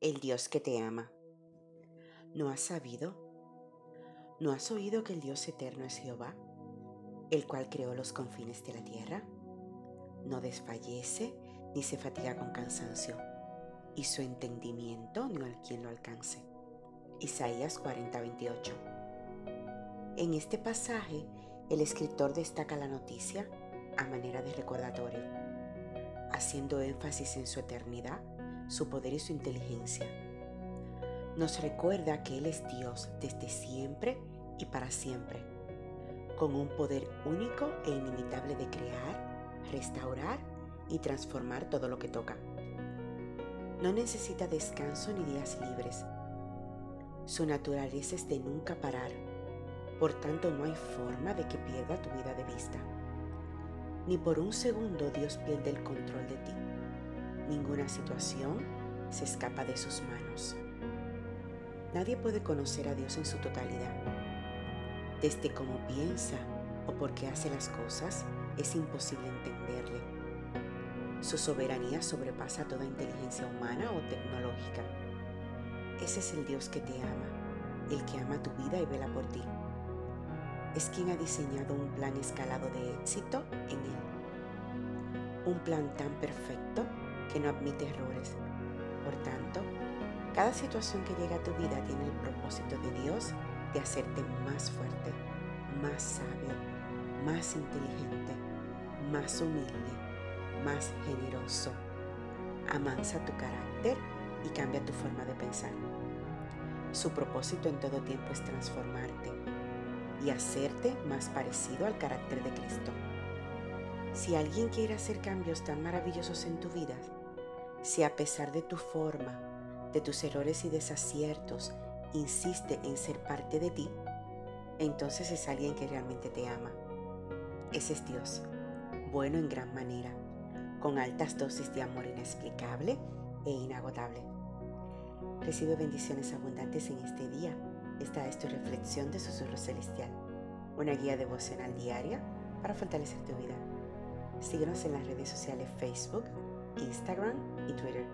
el Dios que te ama. ¿No has sabido? ¿No has oído que el Dios eterno es Jehová, el cual creó los confines de la tierra? No desfallece ni se fatiga con cansancio, y su entendimiento no hay quien lo alcance. Isaías 40:28. En este pasaje, el escritor destaca la noticia a manera de recordatorio, haciendo énfasis en su eternidad su poder y su inteligencia. Nos recuerda que Él es Dios desde siempre y para siempre, con un poder único e inimitable de crear, restaurar y transformar todo lo que toca. No necesita descanso ni días libres. Su naturaleza es de nunca parar, por tanto no hay forma de que pierda tu vida de vista. Ni por un segundo Dios pierde el control de ti. Ninguna situación se escapa de sus manos. Nadie puede conocer a Dios en su totalidad. Desde cómo piensa o por qué hace las cosas, es imposible entenderle. Su soberanía sobrepasa toda inteligencia humana o tecnológica. Ese es el Dios que te ama, el que ama tu vida y vela por ti. Es quien ha diseñado un plan escalado de éxito en él. Un plan tan perfecto que no admite errores. Por tanto, cada situación que llega a tu vida tiene el propósito de Dios de hacerte más fuerte, más sabio, más inteligente, más humilde, más generoso. Amansa tu carácter y cambia tu forma de pensar. Su propósito en todo tiempo es transformarte y hacerte más parecido al carácter de Cristo. Si alguien quiere hacer cambios tan maravillosos en tu vida, si a pesar de tu forma, de tus errores y desaciertos, insiste en ser parte de ti, entonces es alguien que realmente te ama. Ese es Dios, bueno en gran manera, con altas dosis de amor inexplicable e inagotable. Recibe bendiciones abundantes en este día. Esta es tu reflexión de Susurro Celestial, una guía devocional diaria para fortalecer tu vida. Síguenos en las redes sociales Facebook, Instagram y Twitter.